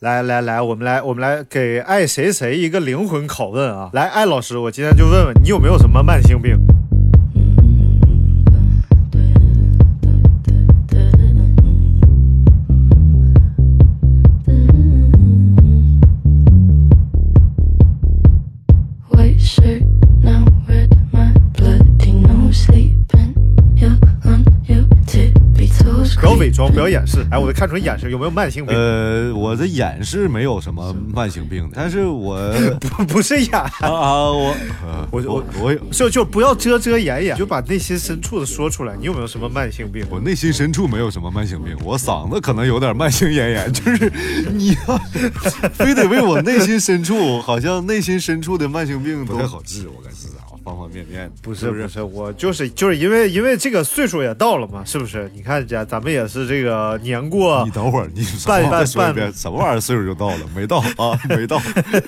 来来来，我们来我们来给爱谁谁一个灵魂拷问啊！来，艾老师，我今天就问问你有没有什么慢性病？装，不要掩饰。哎，我看出眼神有没有慢性病？呃，我的眼是没有什么慢性病的，但是我 不不是眼啊，我我我我就就不要遮遮掩掩，就把内心深处的说出来。你有没有什么慢性病？我内心深处没有什么慢性病，我嗓子可能有点慢性咽炎，就是 你要非得为我内心深处，好像内心深处的慢性病不太好治，我感觉。方方面面不是不是我就是就是因为因为这个岁数也到了嘛，是不是？你看家咱们也是这个年过。你等会儿，你半半半什么玩意儿岁数就到了？没到啊，没到。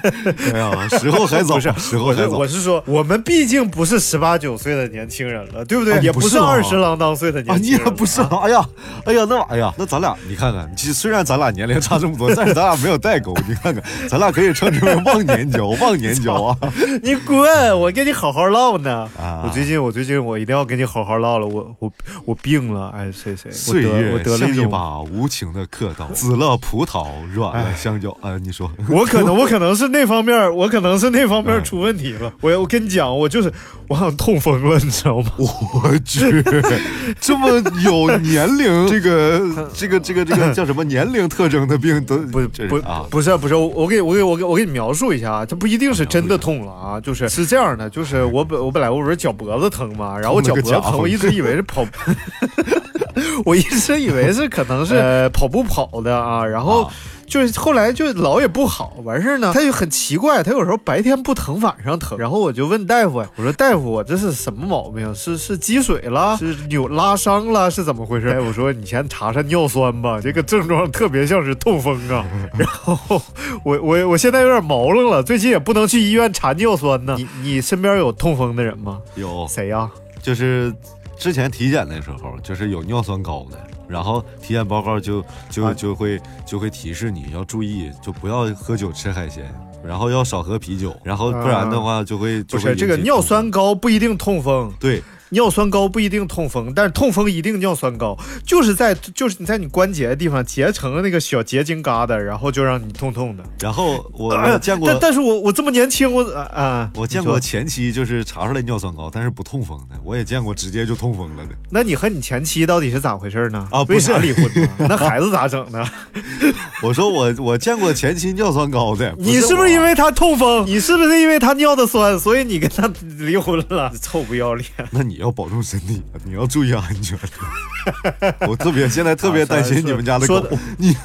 哎呀，时候还早，不是时候还早。我是说，我们毕竟不是十八九岁的年轻人了，对不对？也不是二十郎当岁的年轻人。你也不是啊！哎呀，哎呀，那哎呀，那咱俩你看看，其实虽然咱俩年龄差这么多，但是咱俩没有代沟。你看看，咱俩可以称之为忘年交，忘年交啊！你滚！我跟你好好唠呢。我最近，我最近，我一定要跟你好好唠了。我我我病了，哎，谁谁？岁月像一把无情的刻刀，紫了葡萄，软了香蕉。哎，你说，我可能，我可能是那方面，我可能是那方面出问题了。我我跟你讲，我就是我好像痛风了，你知道吗？我去，这么有年龄，这个这个这个这个叫什么年龄特征的病都不不啊？不是不是，我给我给我给我给你描述一下啊，它不一定是真的痛了啊，就是是这样的，就是我本我本来我不是。脚脖子疼嘛，然后我脚脖子疼，我一直以为是跑，我一直以为是可能是跑步跑的啊，然后就是后来就老也不好，完事儿呢，他就很奇怪，他有时候白天不疼，晚上疼，然后我就问大夫，我说大夫，我这是什么毛病？是是积水了？是扭拉伤了？是怎么回事？大夫说你先查查尿酸吧，这个症状特别像是痛风啊。然后我我我现在有点毛愣了，最近也不能去医院查尿酸呢。你你身边有痛风的人吗？有谁呀？就是之前体检的时候，就是有尿酸高的，然后体检报告就就就会就会提示你要注意，就不要喝酒吃海鲜，然后要少喝啤酒，然后不然的话就会就是这个尿酸高不一定痛风，对。尿酸高不一定痛风，但是痛风一定尿酸高，就是在就是你在你关节的地方结成了那个小结晶疙瘩，然后就让你痛痛的。然后我见过，但但是我我这么年轻，我啊，我见过前期就是查出来尿酸高，但是不痛风的，我也见过直接就痛风了的。那你和你前妻到底是咋回事呢？啊，不是离婚 那孩子咋整呢？我说我我见过前妻尿酸高的，你是不是因为他痛风？你是不是因为他尿的酸，所以你跟他离婚了？臭不要脸！那你。要保重身体，你要注意安全。我特别现在特别担心你们家的狗。你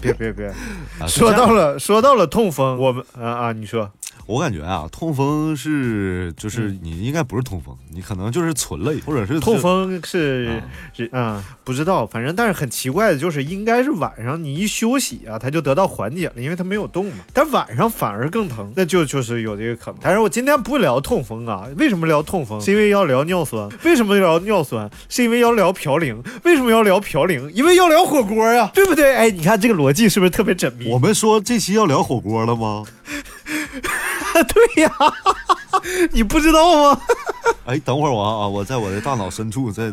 别别别，说到了说到了痛风，我们啊啊，你说。我感觉啊，痛风是就是你应该不是痛风，你可能就是存了，或者是痛风是是啊，不知道，反正但是很奇怪的就是，应该是晚上你一休息啊，它就得到缓解了，因为它没有动嘛。但晚上反而更疼，那就就是有这个可能。但是我今天不聊痛风啊，为什么聊痛风？是因为要聊尿酸。为什么聊尿酸？是因为要聊嘌呤。为什么要聊嘌呤？因为要聊火锅呀，对不对？哎，你看这个逻辑是不是特别缜密？我们说这期要聊火锅了吗？对呀，你不知道吗？哎，等会儿我啊，我在我的大脑深处，在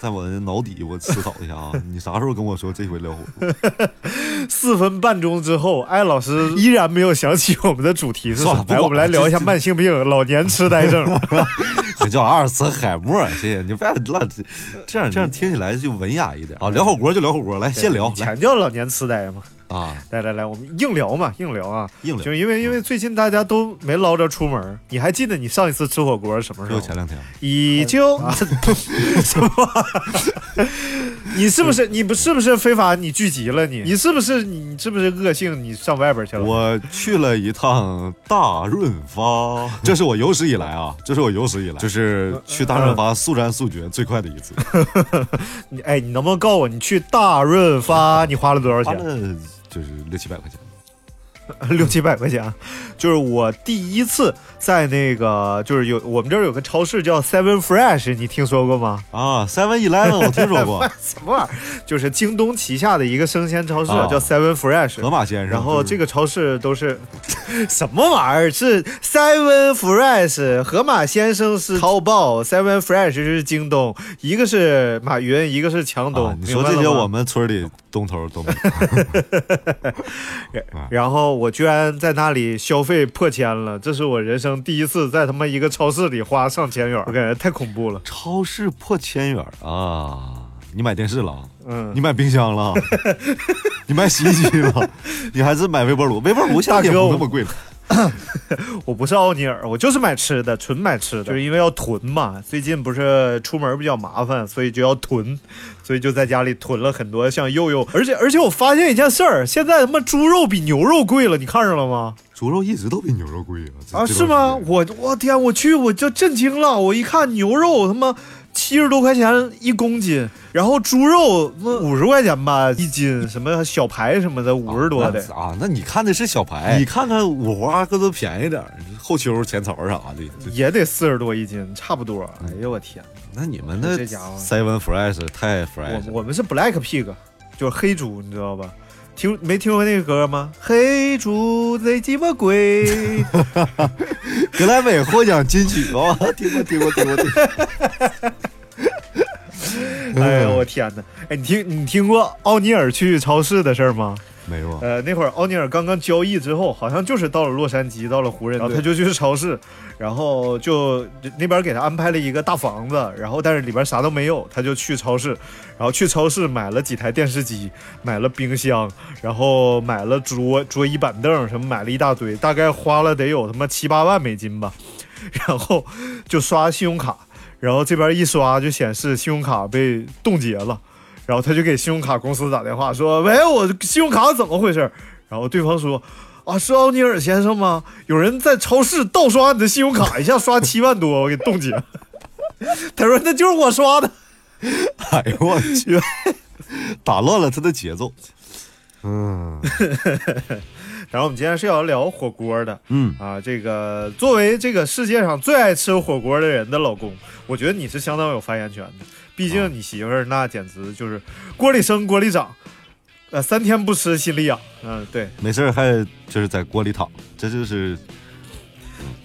在我的脑底，我思考一下啊。你啥时候跟我说这回聊火锅？四分半钟之后，艾老师依然没有想起我们的主题是什么。来，我们来聊一下慢性病——老年痴呆症。这叫阿尔茨海默，谢谢你。别乱，这样这样听起来就文雅一点啊。聊火锅就聊火锅，来先聊。全叫老年痴呆吗？啊，来来来，我们硬聊嘛，硬聊啊，硬聊。就因为因为最近大家都没捞着出门，你还记得你上一次吃火锅什么时候？就前两天。已经 什么？你是不是你不是不是非法你聚集了你？你是不是你是不是恶性你上外边去了？我去了一趟大润发，这是我有史以来啊，这是我有史以来就是去大润发速战速决最快的一次。你哎，你能不能告诉我你去大润发你花了多少钱？就是六七百块钱，六七百块钱，就是我第一次在那个，就是有我们这儿有个超市叫 Seven Fresh，你听说过吗？啊，Seven Eleven 我听说过，什么玩意儿？就是京东旗下的一个生鲜超市，啊叫 Seven Fresh。河马先生。然后这个个超市都是 什么玩意儿？是 Seven Fresh，河马先生是淘宝，Seven Fresh 是京东，一个是马云，一个是强东。啊，你说这些我们村里东头都没啊然后我居然在那里消费破千了，这是我人生第一次在他妈一个超市里花上千元，我感觉太恐怖了。超市破千元啊！你买电视了？嗯你买冰箱了？你买洗衣机了？你还是买微波炉？微波炉现在也不那么贵了。我不是奥尼尔，我就是买吃的，纯买吃的，就是因为要囤嘛。最近不是出门比较麻烦，所以就要囤，所以就在家里囤了很多像肉肉。而且而且我发现一件事儿，现在他妈猪肉比牛肉贵了，你看上了吗？猪肉一直都比牛肉贵啊！啊，是吗？我我天，我去我就震惊了，我一看牛肉他妈。七十多块钱一公斤，然后猪肉那五十块钱吧一斤，什么小排什么的五十多的，啊啊！那你看的是小排，你看看五花各都便宜点，后丘、前槽啥的。也得四十多一斤，差不多。哎呦我天！那你们那这家伙 Seven Fresh 太 fresh 我我们是 Black Pig，就是黑猪，你知道吧？听没听过那个歌吗？黑猪贼鸡巴鬼，格莱美获奖金曲哦，听过听过听过听过。哎呦我天哪！哎，你听你听过奥尼尔去超市的事儿吗？没有啊，呃，那会儿奥尼尔刚刚交易之后，好像就是到了洛杉矶，到了湖人，然后他就去超市，然后就那边给他安排了一个大房子，然后但是里边啥都没有，他就去超市，然后去超市买了几台电视机，买了冰箱，然后买了桌桌椅板凳什么，买了一大堆，大概花了得有他妈七八万美金吧，然后就刷信用卡，然后这边一刷就显示信用卡被冻结了。然后他就给信用卡公司打电话说：“喂，我信用卡怎么回事？”然后对方说：“啊，是奥尼尔先生吗？有人在超市盗刷你的信用卡，一下刷七万多，我给冻结了。”他说：“那就是我刷的。哎呦我去，打乱了他的节奏。嗯” 然后我们今天是要聊火锅的嗯，啊，这个作为这个世界上最爱吃火锅的人的老公，我觉得你是相当有发言权的。毕竟你媳妇儿那简直就是锅里生锅里长，呃，三天不吃心里痒。嗯，对，没事儿还就是在锅里躺，这就是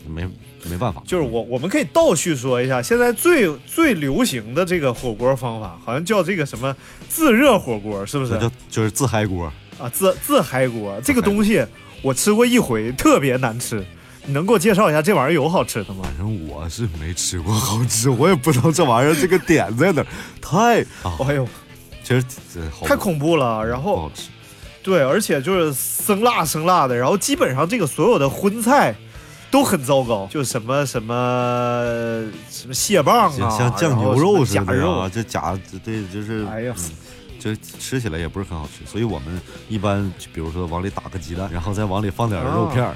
嗯没没办法。就是我，我们可以倒叙说一下，现在最最流行的这个火锅方法，好像叫这个什么自热火锅，是不是这？就就是自嗨锅，啊，自自嗨锅这个东西，我吃过一回，特别难吃。你能给我介绍一下这玩意儿有好吃的吗？反正我是没吃过好吃，我也不知道这玩意儿这个点在哪儿，太啊，哎呦，其实太恐怖了。然后好吃。对，而且就是生辣生辣的，然后基本上这个所有的荤菜都很糟糕，就什么什么什么蟹棒啊，像酱牛肉似的啊，，这假对就是，哎呀嗯，就吃起来也不是很好吃，所以我们一般比如说往里打个鸡蛋，然后再往里放点肉片儿，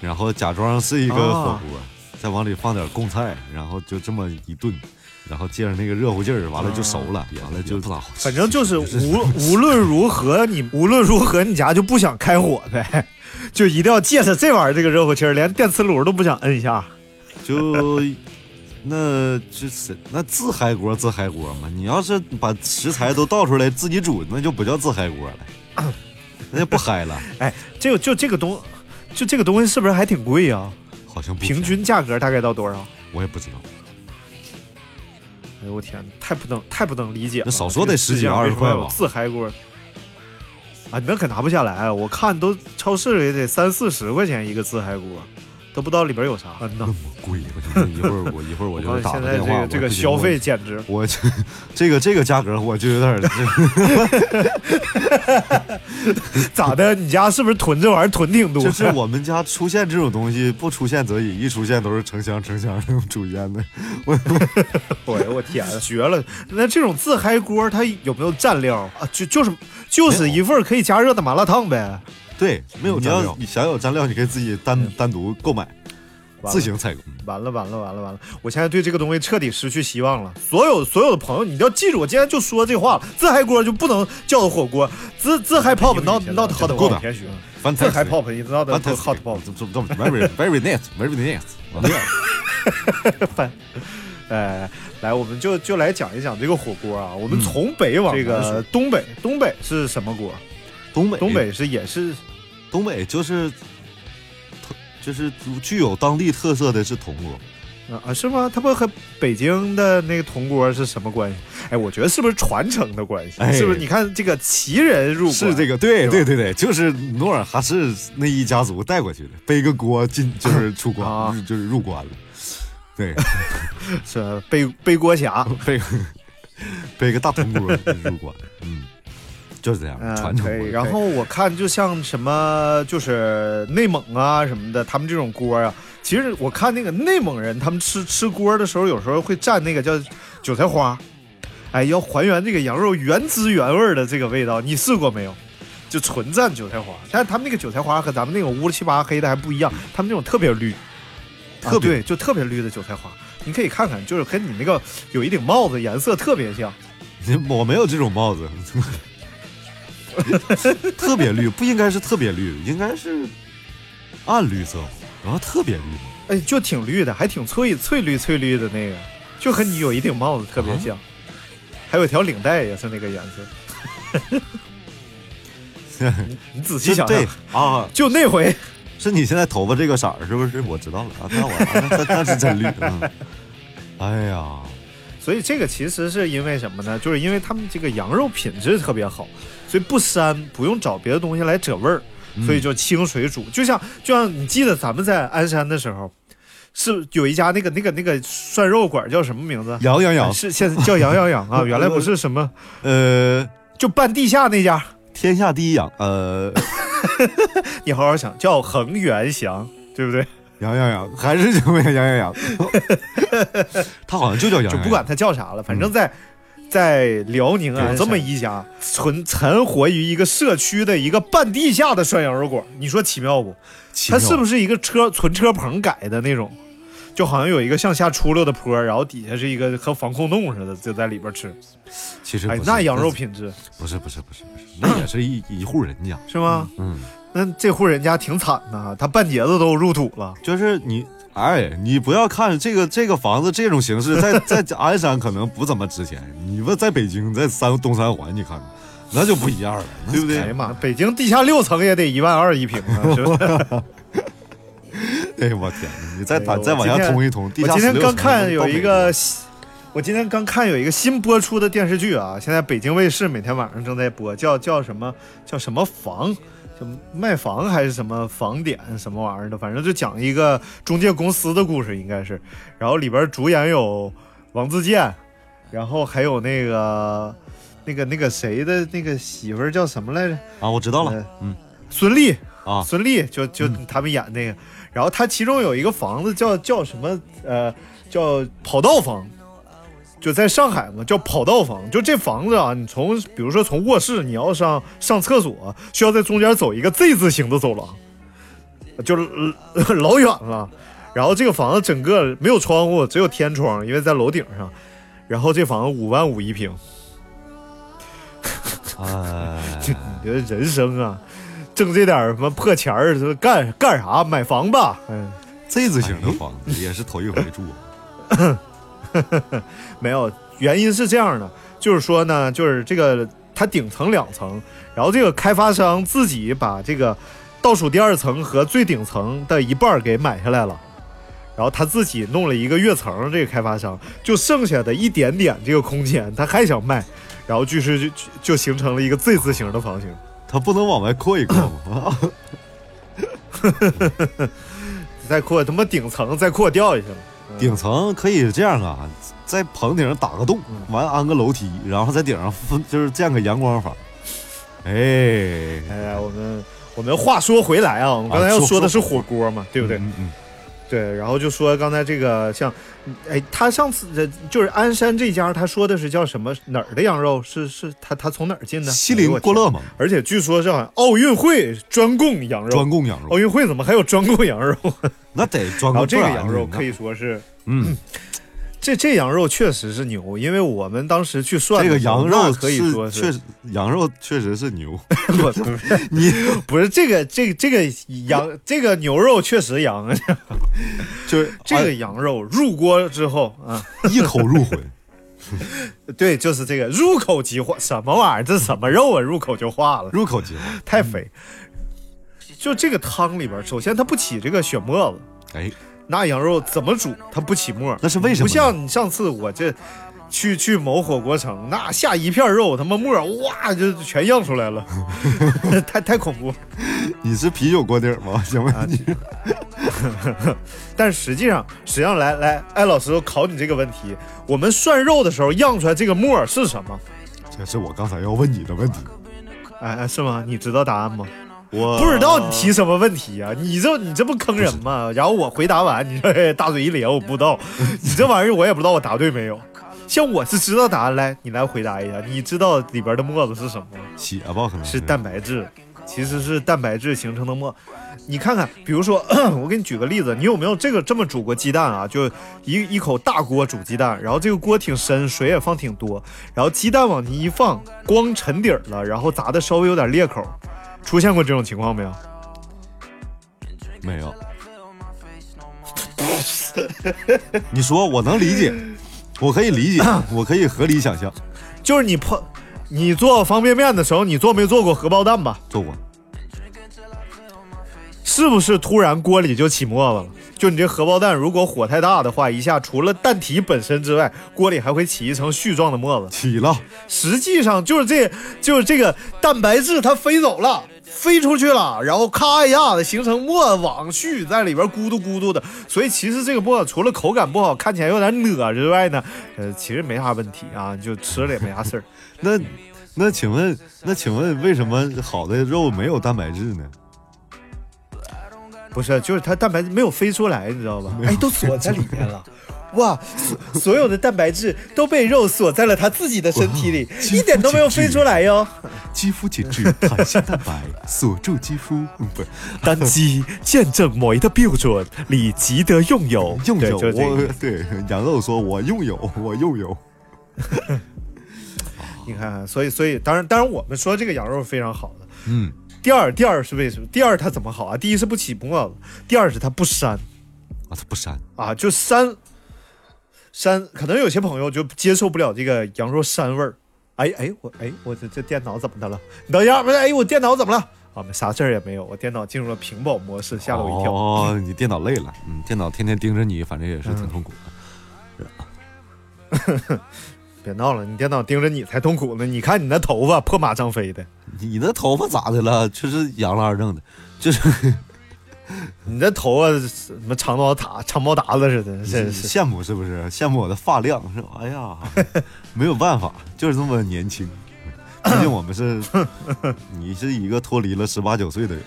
然后假装是一个火锅，再往里放点贡菜，然后就这么一炖，然后借着那个热乎劲儿，完了就熟了，完了就不咋好吃。反正就是无 无论如何，你无论如何你家就不想开火呗，就一定要借着这玩意儿这个热乎气儿，连电磁炉都不想摁一下。就那就是那自嗨锅自嗨锅嘛，你要是把食材都倒出来自己煮，那就不叫自嗨锅了，那就不嗨了，哎，这个就这个东，就这个东西是不是还挺贵啊？好像平均价格大概到多少？我也不知道。哎呦我天，太不能太不能理解了！那少说得十几二十块吧自嗨锅啊，那可拿不下来，我看都超市里得三四十块钱一个自嗨锅，都不知道里边有啥。嗯呐，那么贵，我真的一会儿我一会儿我就打我现在这个电话，这个我不行消费，简直，我我这这个这个价格我就有点儿，咋的？你家是不是囤这玩意儿囤挺多？就是我们家出现这种东西，不出现则已，一出现都是成箱成箱那种出现的。我 我天，绝了！那这种自嗨锅它有没有蘸料啊？就就是就是一份可以加热的麻辣烫呗。对，没有你要你想有蘸料，你可以自己单单独购买。自行采购。完了完了完了完了！我现在对这个东西彻底失去希望了。所有所有的朋友，你要记住，我今天就说这话了：自嗨锅就不能叫做火锅，自自嗨 pop not not hot pop，天自 Fantastic 嗨 pop is not hot pop。这这 very very nice very nice。翻，哎，来，我们就就来讲一讲这个火锅啊。我们从北往这个东北，东北是什么锅？东北东北是也是东北就是特就是具有当地特色的是铜锅。啊啊是吗？它不和北京的那个铜锅是什么关系？哎，我觉得是不是传承的关系？哎是不是？你看这个旗人入是这个个，对对对对对，就是努尔哈赤那一家族带过去的，背个锅进就是出关，啊就是入关了。对，是背背锅侠，背个背个大铜锅入关，嗯，就是这样嗯，传承然后我看就像什么就是内蒙啊什么的，他们这种锅啊，其实我看那个内蒙人他们吃吃锅的时候，有时候会蘸那个叫韭菜花，哎，要还原这个羊肉原汁原味的这个味道，你试过没有？就纯蘸韭菜花，但是他们那个韭菜花和咱们那种乌七八黑的还不一样，他们那种特别绿，特别啊对，就特别绿的韭菜花，你可以看看，就是跟你那个有一顶帽子颜色特别像。我没有这种帽子，特别绿，不应该是特别绿，应该是暗绿色，然后特别绿。哎，就挺绿的，还挺翠翠绿翠绿的那个，就和你有一顶帽子特别像，还有条领带也是那个颜色。你 你仔细想想对，啊，就那回，是你现在头发这个色儿是不是？我知道了啊，那我那是真绿。嗯哎呀，所以这个其实是因为什么呢？就是因为他们这个羊肉品质特别好，所以不膻，不用找别的东西来遮味儿，所以就清水煮。就像就像你记得咱们在鞍山的时候，是有一家那个那个那个涮肉馆叫什么名字？羊羊羊，是现在叫羊羊羊啊，原来不是什么，呃，就半地下那家。天下第一羊，呃，你好好想，叫恒源祥，对不对？羊羊羊，还是叫羊羊羊，他好像就叫羊，就不管他叫啥了，反正在、在辽宁啊，有这么一家存存活于一个社区的一个半地下的涮羊肉馆，你说奇妙不？妙它是不是一个车存车棚改的那种？就好像有一个向下出溜的坡，然后底下是一个和防空洞似的，就在里边吃。其实哎那羊肉品质不是不是不是不是，那也是一一户人家，是吗？嗯，那这户人家挺惨的，他半截子都入土了。就是你。哎，你不要看这个这个房子这种形式，在 在鞍山可能不怎么值钱。你问在北京，在三东三环，你看看，那就不一样了，对不对？哎呀妈，北京地下六层也得一万二一平啊，是是？哎呀我天哪！你再打再往下通一通，地我今天下16层刚看有一个我今天刚看有一个新播出的电视剧啊，现在北京卫视每天晚上正在播，叫叫什么叫什么房，就卖房还是什么房点什么玩意儿的，反正就讲一个中介公司的故事，应该是。然后里边主演有王自健，然后还有那个那个那个谁的那个媳妇儿叫什么来着？啊，我知道了呃，嗯孙俪。啊，孙俪就就他们演那个，然后他其中有一个房子叫叫什么呃叫跑道房，就在上海嘛，叫跑道房。就这房子啊，你从比如说从卧室你要上上厕所，需要在中间走一个 Z 字形的走廊，就是呃老远了。然后这个房子整个没有窗户，只有天窗，因为在楼顶上。然后这房子五万五一平，哎，你的人生啊，挣这点儿什么破钱儿，这干干啥？买房吧。嗯。Z 字形的房子也是头一回住，没有，原因是这样的，就是说呢，就是这个它顶层两层，然后这个开发商自己把这个倒数第二层和最顶层的一半给买下来了，然后他自己弄了一个跃层，这个开发商就剩下的一点点这个空间，他还想卖，然后就是就就就形成了一个 Z 字形的房型。他不能往外扩一扩吗？再扩他妈顶层再扩掉下去了，顶层可以这样啊，在棚顶上打个洞，完安个楼梯，然后在顶上分就是建个阳光房。哎，哎呀，我们我们话说回来啊，我们刚才要说的是火锅嘛，对不对？嗯嗯，对，然后就说刚才这个像，哎，他上次的就是鞍山这家，他说的是叫什么哪儿的羊肉？是是，他他从哪儿进的？西林郭勒嘛。而且据说是奥运会专供羊肉，专供羊肉。奥运会怎么还有专供羊肉？那得专供。这个羊肉可以说是，嗯。这这羊肉确实是牛，因为我们当时去涮这个羊肉可以说是确实羊肉确实是牛。不是 你不是这个这个这个羊这个牛肉确实羊，就是 这个羊肉入锅之后啊，一口入魂。对，就是这个入口即化，什么玩意儿？这什么肉啊？入口就化了，入口即化，太肥。就这个汤里边，首先它不起这个血沫子，哎。那羊肉怎么煮它不起沫？那是为什么？不像你上次我这去去某火锅城，那下一片肉，他妈沫哇就全漾出来了，太太恐怖。你是啤酒锅底吗？行吗？但实际上，实际上来来，艾老师考你这个问题：我们涮肉的时候漾出来这个沫是什么？这是我刚才要问你的问题。哎哎，是吗？你知道答案吗？我不知道你提什么问题啊？你这你这不坑人吗？然后我回答完，你说大嘴一咧，我不知道。你这玩意儿我也不知道我答对没有。像我是知道答案，来你来回答一下，你知道里边的沫子是什么吗？血吧，可能是蛋白质，其实是蛋白质形成的沫。你看看，比如说 我给你举个例子，你有没有这个这么煮过鸡蛋啊？就一一口大锅煮鸡蛋，然后这个锅挺深，水也放挺多，然后鸡蛋往进一放，光沉底了，然后砸的稍微有点裂口。出现过这种情况没有？没有。你说我能理解，我可以理解，我可以合理想象。就是你碰，你做方便面的时候，你做没做过荷包蛋吧？做过。是不是突然锅里就起沫子了？就你这荷包蛋，如果火太大的话，一下除了蛋体本身之外，锅里还会起一层絮状的沫子。起了。实际上就是这，就是这个蛋白质它飞走了。飞出去了，然后咔一下子形成沫网絮在里边咕嘟咕嘟的，所以其实这个沫除了口感不好，看起来有点 nữa 之外呢，呃，其实没啥问题啊，就吃了也没啥事儿。那那请问那请问为什么好的肉没有蛋白质呢？不是，就是它蛋白质没有飞出来，你知道吧？哎，都 锁在里面了。哇，所有的蛋白质都被肉锁在了他自己的身体里，一点都没有飞出来哟。肌肤紧致，弹性蛋白锁住肌肤，不，单击见证美的标准，你值得拥有，拥有我。对，羊肉说：“我拥有，我拥有。”你看，所以，所以，当然，当然，我们说这个羊肉非常好的。嗯。第二，第二是为什么？第二它怎么好啊？第一是不起沫子，第二是它不膻。啊，它不膻啊，就膻。膻，可能有些朋友就接受不了这个羊肉膻味儿。哎哎，我哎我这这电脑怎么的了？你等一下，不是哎我电脑怎么了？啊，啥事儿也没有，我电脑进入了屏保模式，吓了我一跳。哦，你电脑累了，嗯，电脑天天盯着你，反正也是挺痛苦的。别闹了，你电脑盯着你才痛苦呢。你看你那头发破马张飞的，你那头发咋的了？就是杨二正的，就是。你这头发什么长毛塔长毛达子似的，真是羡慕是不是？羡慕我的发量是吧？哎呀，没有办法，就是这么年轻。毕竟我们是，你是一个脱离了十八九岁的人。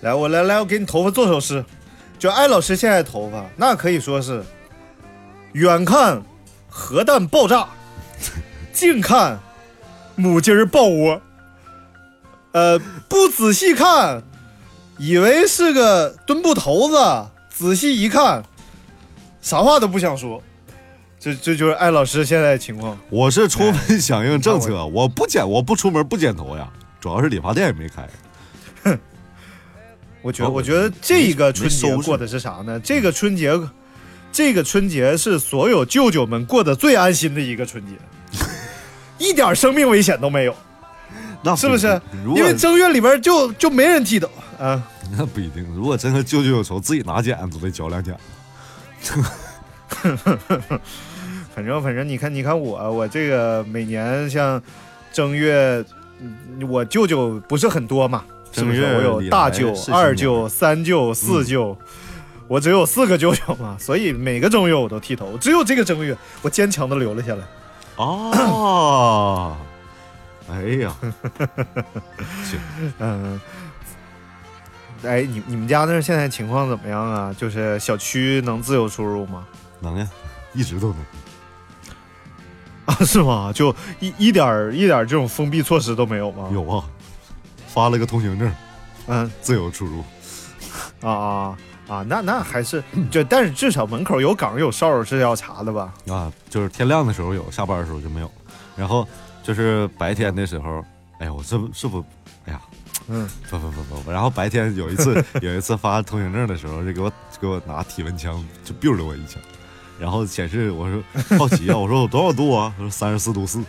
来，我来来，我给你头发做首诗。就艾老师现在头发，那可以说是远看核弹爆炸，近看母鸡儿抱窝。呃，不仔细看。以为是个墩布头子，仔细一看，啥话都不想说。这这就是艾老师现在的情况。我是充分响应政策，我不剪，我不出门不剪头呀。主要是理发店也没开。哼，我觉得，我觉得这个春节过的是啥呢？这个春节，这个春节是所有舅舅们过得最安心的一个春节，一点生命危险都没有。那是不是？因为正月里边就就没人剃头。啊，那不一定。如果真和舅舅有仇，自己拿剪子都得嚼两剪。反正反正，你看你看我，我这个每年像正月，我舅舅不是很多嘛，是不是我有大舅、二舅、三舅、四舅，我只有四个舅舅嘛，所以每个正月我都剃头，只有这个正月我坚强的留了下来。哦，哎呀，行嗯。哎，你你们家那现在情况怎么样啊？就是小区能自由出入吗？能呀，一直都能。啊，是吗？就一一点一点这种封闭措施都没有吗？有啊，发了个通行证，嗯，自由出入。啊啊啊！那那还是就，但是至少门口有岗有哨是要查的吧？啊，就是天亮的时候有，下班的时候就没有。然后就是白天的时候，哎呀，我这不是不，哎呀，嗯，不不不不。然后白天有一次 有一次发通行证的时候，就给我给我拿体温枪就 biu 了我一枪，然后显示我说好奇啊，我说我多少度啊？他说三十四度四。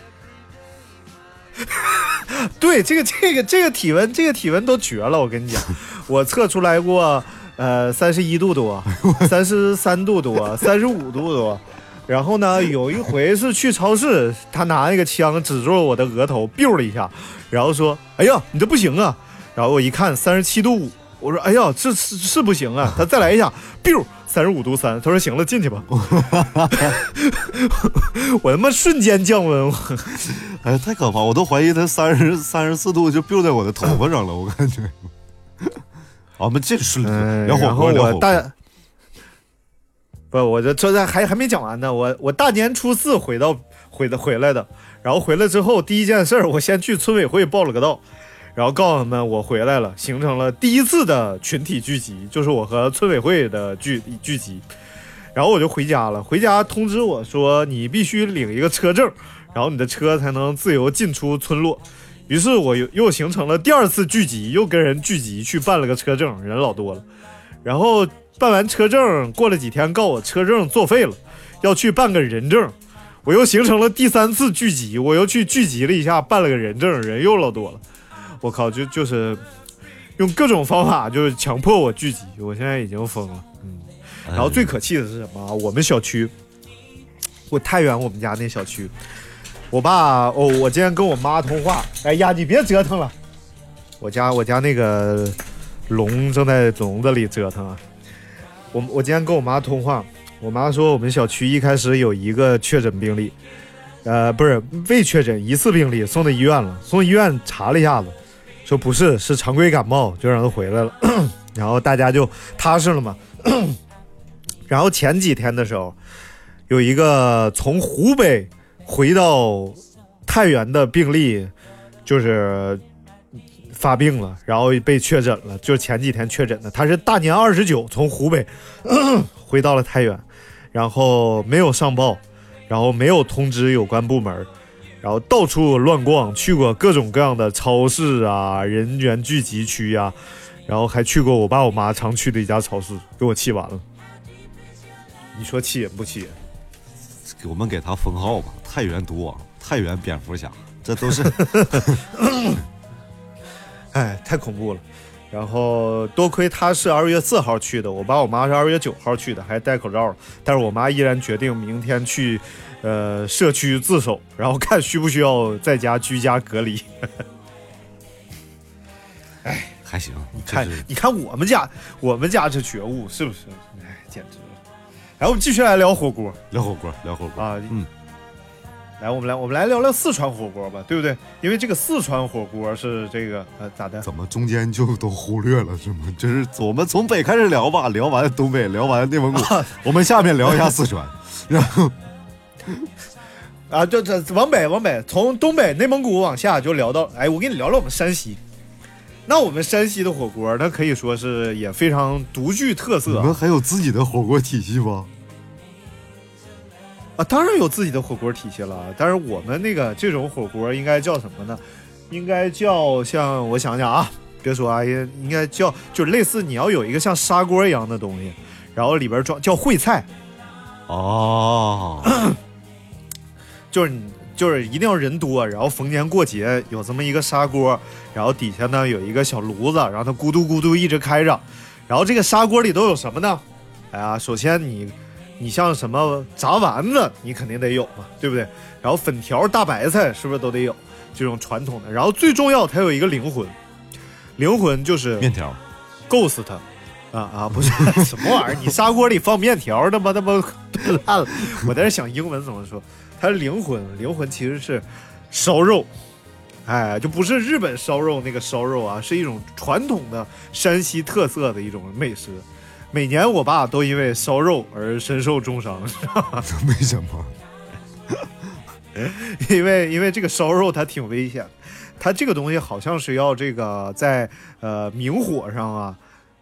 对，这个这个这个体温，这个体温都绝了。我跟你讲，我测出来过，呃，三十一度多，三十三度多，三十五度多。然后呢，有一回是去超市，他拿那个枪指住我的额头，biu 了一下，然后说：“哎呀，你这不行啊！”然后我一看，三十七度五，我说：“哎呀，这是是不行啊！”他再来一下，biu，三十五度三，他说：“行了，进去吧。”我他妈瞬间降温，哎呀，太可怕！我都怀疑他三十三十四度就 biu 在我的头发上了，我感觉。我们继续聊火锅，聊火锅。不，我这这还还没讲完呢。我我大年初四回到回的回来的，然后回来之后第一件事，我先去村委会报了个到，然后告诉他们我回来了，形成了第一次的群体聚集，就是我和村委会的聚聚集。然后我就回家了，回家通知我说你必须领一个车证，然后你的车才能自由进出村落。于是我又又形成了第二次聚集，又跟人聚集去办了个车证，人老多了，然后。办完车证，过了几天，告我车证作废了，要去办个人证。我又形成了第三次聚集，我又去聚集了一下，办了个人证，人又老多了。我靠，就就是用各种方法，就是强迫我聚集。我现在已经疯了，嗯。然后最可气的是什么？我们小区，我太原我们家那小区，我爸哦，我今天跟我妈通话，哎呀，你别折腾了，我家我家那个龙正在笼子里折腾啊。我我今天跟我妈通话，我妈说我们小区一开始有一个确诊病例，呃，不是未确诊疑似病例，送到医院了，送医院查了一下子，说不是，是常规感冒，就让他回来了，然后大家就踏实了嘛。然后前几天的时候，有一个从湖北回到太原的病例，就是。发病了，然后被确诊了，就前几天确诊的。他是大年二十九从湖北 回到了太原，然后没有上报，然后没有通知有关部门，然后到处乱逛，去过各种各样的超市啊、人员聚集区呀，然后还去过我爸我妈常去的一家超市，给我气完了。你说气人不气人？我们给他封号吧，太原毒王，太原蝙蝠侠，这都是。哎，太恐怖了！然后多亏他是二月四号去的，我爸我妈是二月九号去的，还戴口罩。但是我妈依然决定明天去，呃，社区自首，然后看需不需要在家居家隔离。哎，还行，你看，你看我们家，我们家这觉悟是不是？哎，简直了！来，我们继续来聊火锅，聊火锅，聊火锅啊，嗯。来，我们来，我们来聊聊四川火锅吧，对不对？因为这个四川火锅是这个呃咋的？怎么中间就都忽略了是吗？就是我们从北开始聊吧，聊完东北，聊完内蒙古，我们下面聊一下四川，然后 啊，就这往北往北，从东北内蒙古往下就聊到，哎，我跟你聊聊我们山西。那我们山西的火锅，那可以说是也非常独具特色。你们还有自己的火锅体系吗？啊，当然有自己的火锅体系了，但是我们那个这种火锅应该叫什么呢？应该叫像我想想啊，别说啊，应应该叫就类似你要有一个像砂锅一样的东西，然后里边装叫烩菜。哦，就是你就是一定要人多，然后逢年过节有这么一个砂锅，然后底下呢有一个小炉子，然后它咕嘟咕嘟一直开着，然后这个砂锅里都有什么呢？哎呀，首先你。你像什么炸丸子，你肯定得有嘛，对不对？然后粉条、大白菜是不是都得有？这种传统的。然后最重要，它有一个灵魂，灵魂就是面条，ghost，啊啊，不是什么玩意儿？你砂锅里放面条，他妈他妈烂了！我在这想英文怎么说？它的灵魂，灵魂其实是烧肉，哎，就不是日本烧肉那个烧肉啊，是一种传统的山西特色的一种美食。每年我爸都因为烧肉而身受重伤，为什么？因为因为这个烧肉它挺危险，它这个东西好像是要这个在呃明火上啊，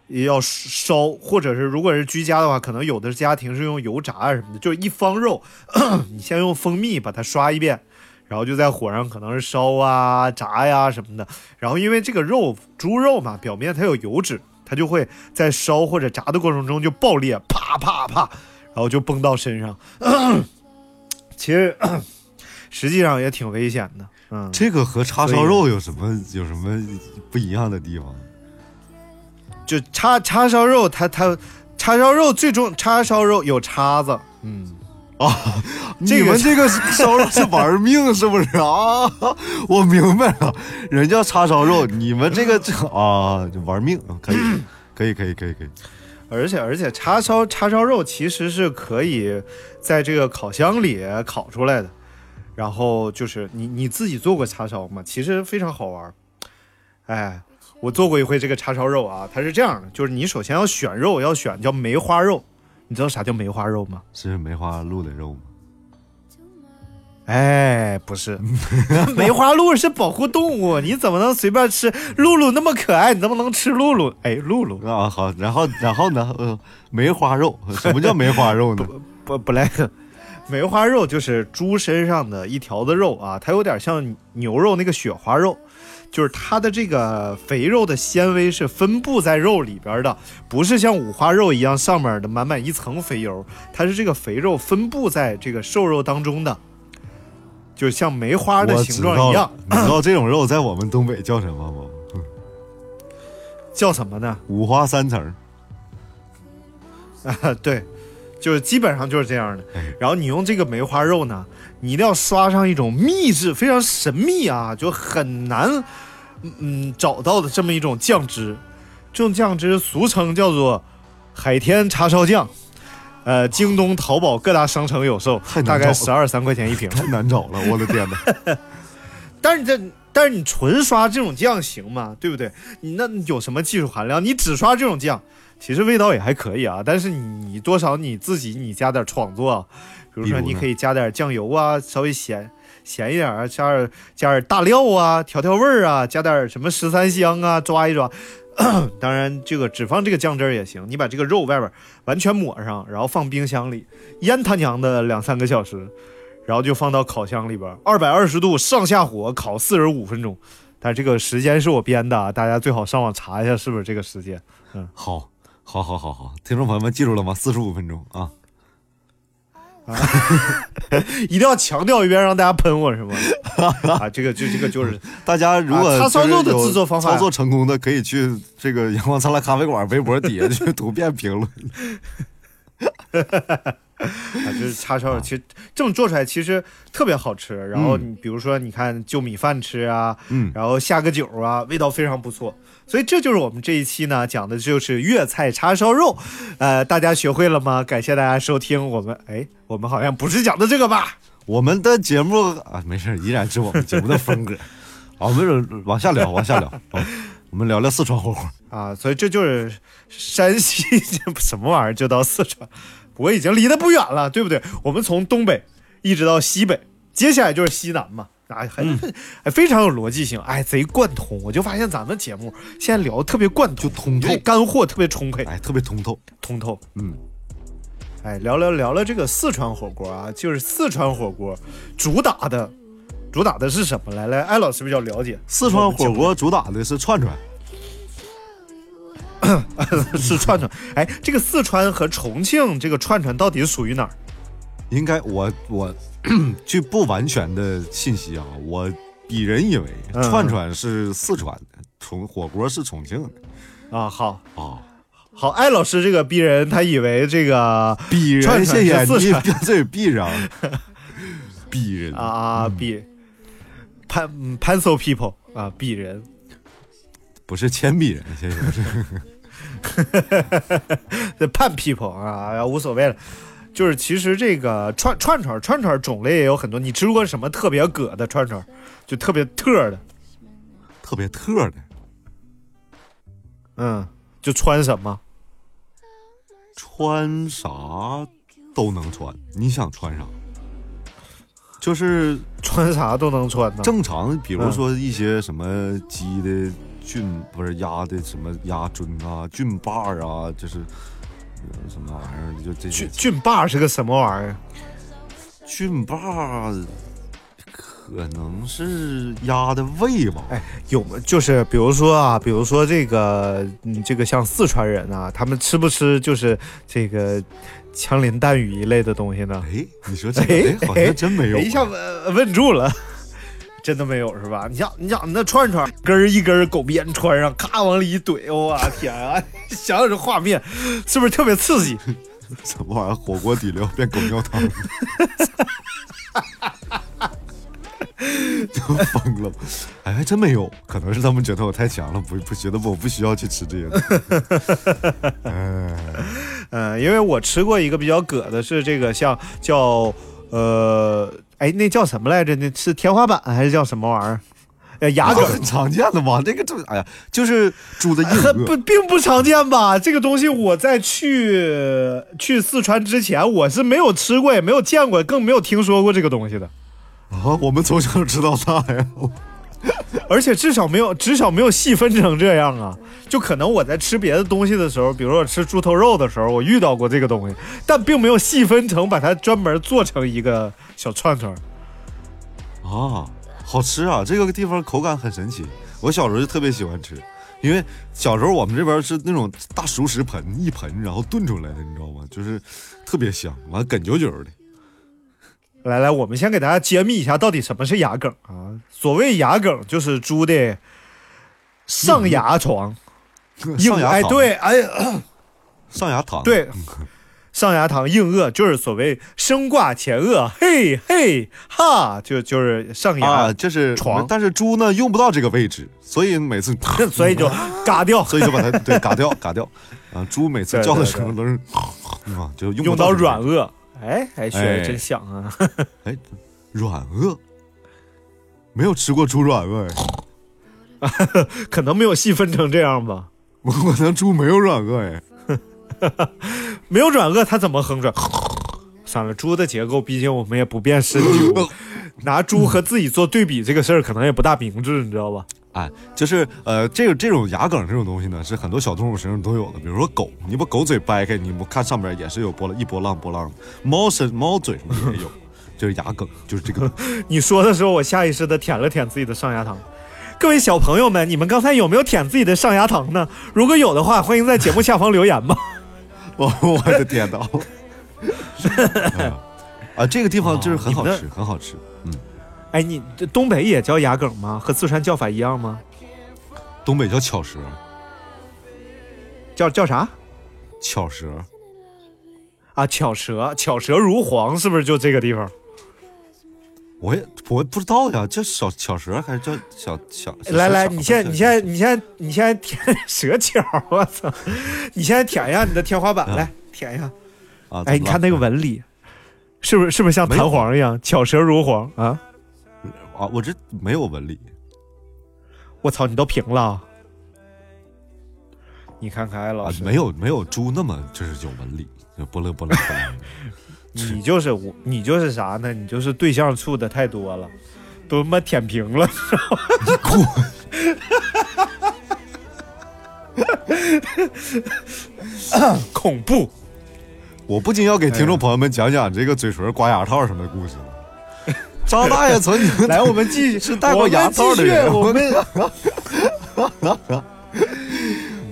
也要烧，或者是如果是居家的话，可能有的家庭是用油炸啊什么的，就是一方肉，你先用蜂蜜把它刷一遍，然后就在火上可能是烧啊、炸呀什么的，然后因为这个肉猪肉嘛，表面它有油脂，它就会在烧或者炸的过程中就爆裂，啪啪啪，然后就崩到身上。其实。实际上也挺危险的，嗯，这个和叉烧肉有什么有什么不一样的地方？就叉叉烧肉，它它叉烧肉最终叉烧肉有叉子，嗯啊，你们这个烧肉是玩命是不是啊？我明白了，人家叉烧肉，你们这个啊玩命，可以 可以可以可以可以，而且而且叉烧叉烧肉其实是可以在这个烤箱里烤出来的。然后就是你你自己做过叉烧吗？其实非常好玩，哎，我做过一回这个叉烧肉啊，它是这样的，就是你首先要选肉，要选叫梅花肉，你知道啥叫梅花肉吗？是梅花鹿的肉吗？哎，不是，梅花鹿是保护动物，你怎么能随便吃？露露那么可爱，你怎么能吃露露？哎，露露啊，好，然后然后呢？呃，梅花肉，什么叫梅花肉呢？不不来。梅花肉就是猪身上的一条子肉啊，它有点像牛肉那个雪花肉，就是它的这个肥肉的纤维是分布在肉里边的，不是像五花肉一样上面的满满一层肥油，它是这个肥肉分布在这个瘦肉当中的，就像梅花的形状一样。你知道这种肉在我们东北叫什么吗？叫什么呢？五花三层。啊，对。就是基本上就是这样的，然后你用这个梅花肉呢，你一定要刷上一种秘制、非常神秘啊，就很难嗯找到的这么一种酱汁，这种酱汁俗称叫做海天叉烧酱，呃，京东、淘宝各大商城有售，大概十二三块钱一瓶，太难找了，我的天哪！但是这但是你纯刷这种酱行吗？对不对？你那有什么技术含量？你只刷这种酱？其实味道也还可以啊，但是你多少你自己你加点创作，比如说你可以加点酱油啊，稍微咸咸一点啊，加点加点大料啊，调调味儿啊，加点什么十三香啊，抓一抓。当然这个只放这个酱汁儿也行，你把这个肉外边完全抹上，然后放冰箱里腌他娘的两三个小时，然后就放到烤箱里边，二百二十度上下火烤四十五分钟。但这个时间是我编的，大家最好上网查一下是不是这个时间。嗯，好。好，好，好，好，听众朋友们记住了吗？四十五分钟啊！啊，一定要强调一遍，让大家喷我是吗？啊，这个就这个就是大家如果叉烧肉的制作方法操作成功的，可以去这个阳光灿烂咖啡馆微博底下去图片评论。啊，就是叉烧，其实这么做出来其实特别好吃。然后你比如说，你看就米饭吃啊，嗯，然后下个酒啊，味道非常不错。所以这就是我们这一期呢讲的就是粤菜叉烧肉。呃，大家学会了吗？感谢大家收听我们。哎，我们好像不是讲的这个吧？我们的节目啊，没事，依然是我们节目的风格。好，我们往下聊，往下聊。我们聊聊四川火锅啊。所以这就是山西 什么玩意儿，就到四川。我已经离得不远了，对不对？我们从东北一直到西北，接下来就是西南嘛，啊，很还非常有逻辑性，哎，贼贯通。我就发现咱们节目现在聊的特别贯通，就通透，干货特别充沛，哎，特别通透，通透。嗯，哎，聊聊聊聊这个四川火锅啊，就是四川火锅主打的，主打的是什么？来来，艾老师比较了解，四川火锅主打的是串串。是串串，哎，这个四川和重庆这个串串到底属于哪儿？应该我我 据不完全的信息啊，我鄙人以为串串是四川的，重火锅是重庆的啊。好啊，好，艾老师这个鄙人他以为这个鄙人，谢谢你，这鄙人，鄙人啊，鄙潘 pencil people 啊，鄙人。不是铅笔人，谢谢。这叛 people 啊，无所谓了。就是其实这个串串串串串种类也有很多。你吃过什么特别葛的串串？就特别特的？特别特的，嗯，就穿什么？穿啥都能穿，你想穿啥？就是穿啥都能穿呢。正常，比如说一些什么鸡的菌，不是鸭的什么鸭胗啊、菌把啊，就是呃什么玩意儿，就这些菌菌把是个什么玩意儿？菌把可能是鸭的胃吧？哎，有就是比如说啊，比如说这个，你，这个像四川人啊，他们吃不吃就是这个枪林弹雨一类的东西呢？哎，你说这个，哎，好像真没有啊。哎一下问问住了，真的没有是吧？你想，你想那串串根儿一根狗鞭穿上，咔往里一怼，我天啊！想想这画面，是不是特别刺激？什么玩意儿？火锅底料变狗尿汤，就疯了。哎，还真没有，可能是他们觉得我太强了，不不觉得我不需要去吃这些东西。哎，嗯，因为我吃过一个比较葛的是这个，像叫呃，哎，那叫什么来着？那是天花板还是叫什么玩意儿？呃，牙梗很常见的嘛，这个这哎呀，就是猪的硬很腭。不并不常见吧？这个东西我在去去四川之前，我是没有吃过，也没有见过，更没有听说过这个东西的。啊，我们从小吃到大呀。而且至少没有，至少没有细分成这样啊！就可能我在吃别的东西的时候，比如说我吃猪头肉的时候，我遇到过这个东西，但并没有细分成把它专门做成一个小串串。啊，好吃啊！这个地方口感很神奇，我小时候就特别喜欢吃，因为小时候我们这边是那种大熟食盆一盆，然后炖出来的，你知道吗？就是特别香，完了哏啾啾的。来来，我们先给大家揭秘一下，到底什么是牙梗啊？所谓牙梗，就是猪的上牙床，哎，上牙糖对，哎，上牙膛，对，上牙膛硬腭就是所谓生挂前腭，嘿嘿哈，就就是上牙，啊，就是床。但是猪呢用不到这个位置，所以每次 所以就 嘎掉，所以就把它对嘎掉。嘎掉。啊，猪每次叫的时候都是啊，就用到软腭，哎哎，学哎。的真像啊！哎，软腭，没有吃过猪软腭哎，可能没有细分成这样吧，我我那猪没有软腭哎。没有软腭，它怎么哼着？算了，猪的结构毕竟我们也不便深究，拿猪和自己做对比这个事儿可能也不大明智，你知道吧？哎，就是呃，这个这种牙梗这种东西呢，是很多小动物身上都有的。比如说狗，你把狗嘴掰开，你不看上边也是有波浪一波浪波浪的。猫身猫嘴上也有，就是牙梗，就是这个。你说的时候，我下意识的舔了舔自己的上牙膛。各位小朋友们，你们刚才有没有舔自己的上牙膛呢？如果有的话，欢迎在节目下方留言吧。我我的天呐！啊，这个地方就是很好吃，很好吃。嗯，哎，你这东北也叫牙梗吗？和四川叫法一样吗？东北叫巧舌，叫叫啥巧舌。啊？巧舌，巧舌如簧，是不是就这个地方？我也我不知道呀，叫小小蛇还是叫小小？小来来，你现在你现在你现在你现在舔舌角，我操！你现在舔一下你的天花板，来舔一下。啊？哎，你看那个纹理，是不是是不是像弹簧一样，巧舌如簧啊？啊，我这没有纹理。我操，你都平了。你看看，哎，老师，，啊没有没有猪那么就是有纹理，就波乐波乐波乐。你就是我，你就是啥呢？你就是对象处的太多了，都他妈舔平了，恐怖。我不仅要给听众朋友们讲讲这个嘴唇刮牙套上的故事。张大爷曾经 来，我们继续，是戴过牙套的人我们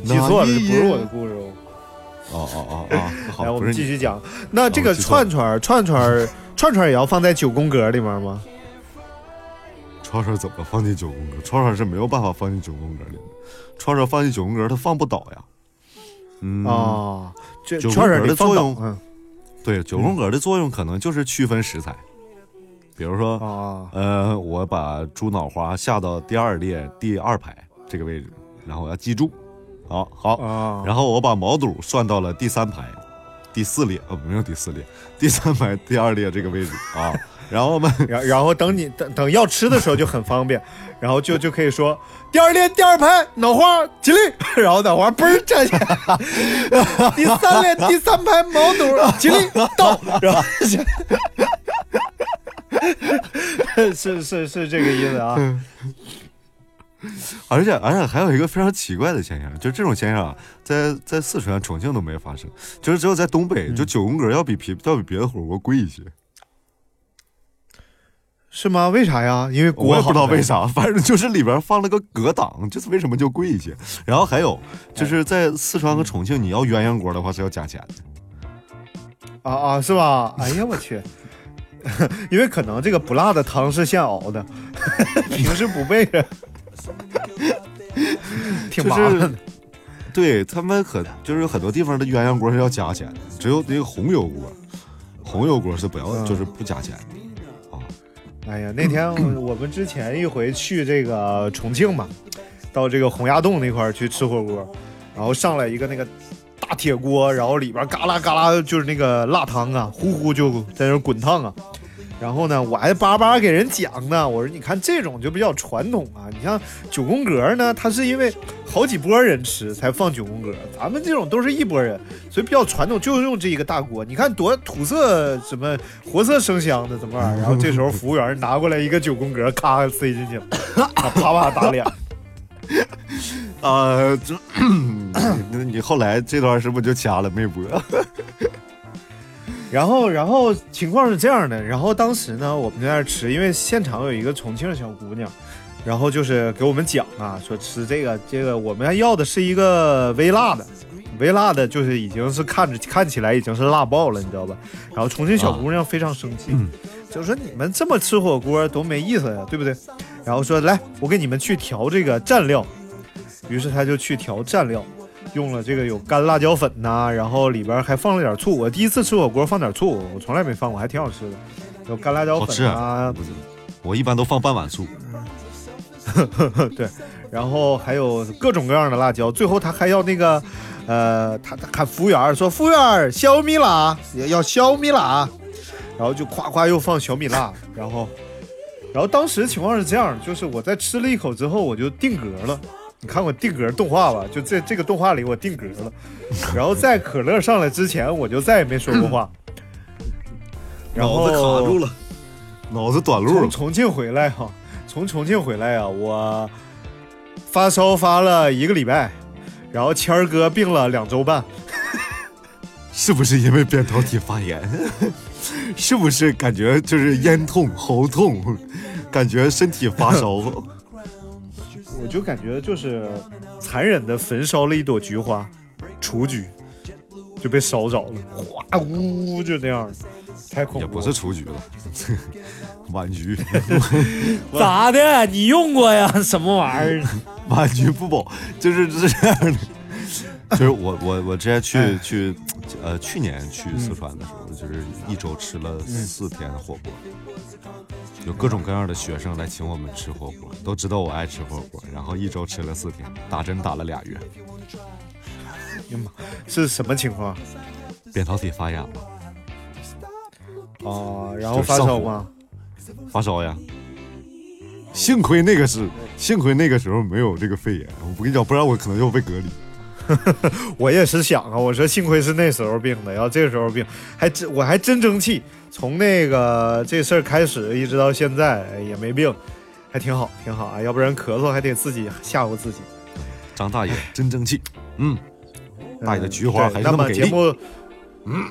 记错了，这不是我的故事哦。哦哦哦哦，好，来，我们继续讲。那这个串串 串串串串也要放在九宫格里面吗？串串怎么放进九宫格？串串是没有办法放进九宫格里的，串串放进九宫格它放不倒呀。嗯，啊，这九串串儿宫格的作用嗯对，九宫格的作用可能就是区分食材，比如说，啊呃，我把猪脑花下到第二列第二排这个位置，然后我要记住，好好，啊，然后我把毛肚算到了第三排，第四列，呃，没有第四列，第三排第二列这个位置啊。然后我们，然然后等你等等要吃的时候就很方便，然后就就可以说第二列第二排脑花起立，然后脑花嘣儿站起来，第三列第三排毛肚起立到，然后是是是这个意思啊。而且而且还有一个非常奇怪的现象，就这种现象啊，在在四川、重庆都没发生，就是只有在东北，就九宫格要比皮要比别的火锅贵一些。是吗？为啥呀？因为我也不知道为啥，反正就是里边放了个隔挡，就是为什么就贵一些。然后还有就是在四川和重庆，你要鸳鸯锅的话是要加钱的。啊啊，是吧？哎呀，我去！因为可能这个不辣的汤是现熬的，平时不备着，挺麻烦的。对他们可就是很多地方的鸳鸯锅是要加钱的，只有那个红油锅，红油锅是不要，就是不加钱的啊。哎呀，那天 我们之前一回去这个重庆嘛，到这个洪崖洞那块儿去吃火锅，然后上来一个那个大铁锅，然后里边嘎啦嘎啦就是那个辣汤啊，呼呼就在那滚烫啊。然后呢，我还叭叭给人讲呢。我说，你看这种就比较传统啊。你像九宫格呢，它是因为好几波人吃才放九宫格，咱们这种都是一波人，所以比较传统，就用这一个大锅。你看多土色，什么活色生香的，怎么玩意儿？然后这时候服务员拿过来一个九宫格，咔塞进去了，啪啪打脸。啊，这，那你后来这段是不是就掐了没播？然后，然后情况是这样的。然后当时呢，我们在那儿吃，因为现场有一个重庆的小姑娘，然后就是给我们讲啊，说吃这个，这个我们要的是一个微辣的，微辣的，就是已经是看着看起来已经是辣爆了，你知道吧？然后重庆小姑娘非常生气，就说你们这么吃火锅多没意思呀，对不对？然后说来，我给你们去调这个蘸料。于是他就去调蘸料。用了这个有干辣椒粉呐，然后里边还放了点醋。我第一次吃火锅放点醋，我从来没放过，还挺好吃的。有干辣椒粉啊，我一般都放半碗醋。对，然后还有各种各样的辣椒。最后他还要那个，呃，他他喊服务员说：“服务员，小米辣，要小米辣。”然后就夸夸又放小米辣，然后，然后当时情况是这样，就是我在吃了一口之后，我就定格了。你看过定格动画吧？就在这个动画里，我定格了。然后在可乐上来之前，我就再也没说过话。脑子卡住了，脑子短路了。从重庆回来哈，从重庆回来啊，我发烧发了一个礼拜，然后谦儿哥病了两周半。是不是因为扁桃体发炎？是不是感觉就是咽痛、喉痛，感觉身体发烧？我就感觉就是残忍的焚烧了一朵菊花，雏菊就被烧着了，哗呜就那样，太恐怖。也不是雏菊了，晚菊。咋的？你用过呀？什么玩意儿？晚菊不保，就是这样的。就是我我我之前去去呃去年去四川的时候，就是一周吃了四天的火锅。有各种各样的学生来请我们吃火锅，都知道我爱吃火锅，然后一周吃了四天，打针打了俩月。呀妈，是什么情况？扁桃体发炎了。哦，然后发烧吗？发烧呀。幸亏那个是，幸亏那个时候没有这个肺炎。我不跟你讲，不然我可能要被隔离。我也是想啊，我说幸亏是那时候病的，要这个时候病，还真我还真争气。从那个这事儿开始，一直到现在也没病，还挺好，挺好啊。要不然咳嗽还得自己吓唬自己。张大爷真争气，嗯，大爷的菊花还那么节目，嗯，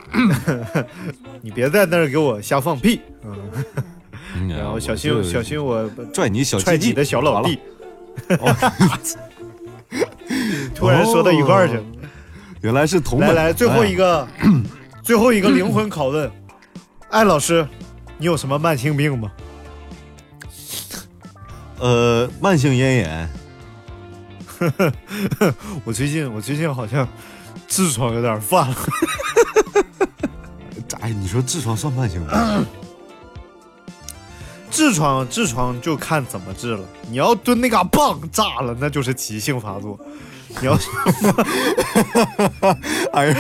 你别在那儿给我瞎放屁，嗯，然后小心小心我拽你小踹你的小老弟。突然说到一块儿去，原来是同来来最后一个，最后一个灵魂拷问。艾老师，你有什么慢性病吗？呃，慢性咽炎。我最近，我最近好像痔疮有点犯了。哎？你说痔疮算慢性病？痔疮，痔疮就看怎么治了。你要蹲那嘎棒炸了，那就是急性发作。你要，哎呀。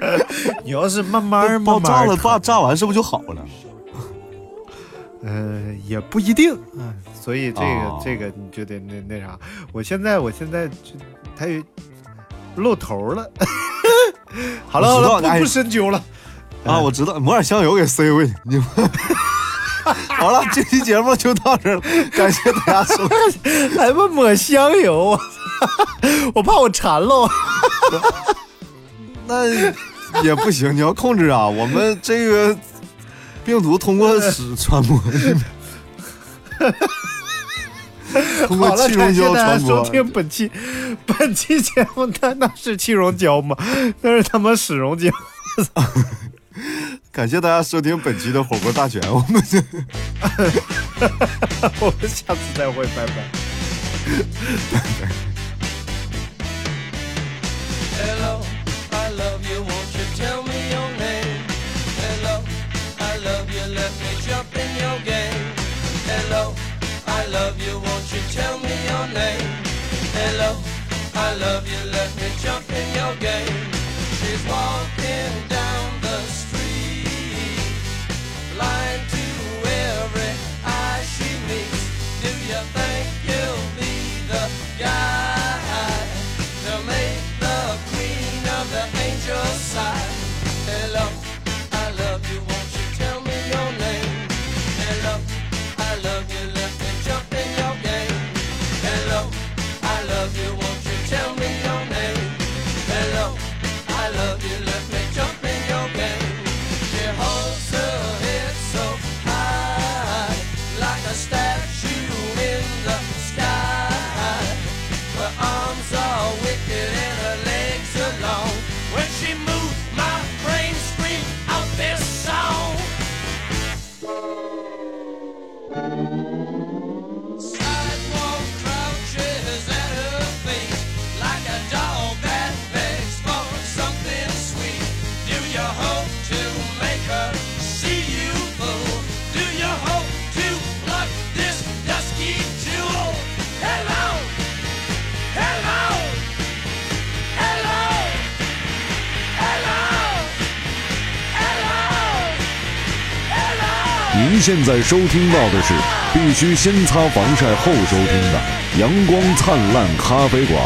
你要是慢慢慢慢炸了，炸炸完是不是就好了？呃，也不一定，嗯，所以这个、哦这个你就得那那啥。我现在我现在就他有露头了。好了好了，不不深究了。啊，我知道，抹点香油给塞回去。你们好了，这期节目就到这了，感谢大家收看。还不抹香油，我怕我馋喽。那也不行，你要控制啊！我们这个病毒通过屎 传播，通过气溶胶传播。听本期本期节目，那那是气溶胶吗？那是他妈屎溶胶。感谢大家收听本期的火锅大全，我们 我们下次再会，拜拜。Hello, I love you. Let me jump in your game. She's walking 现在收听到的是必须先擦防晒后收听的阳光灿烂咖啡馆。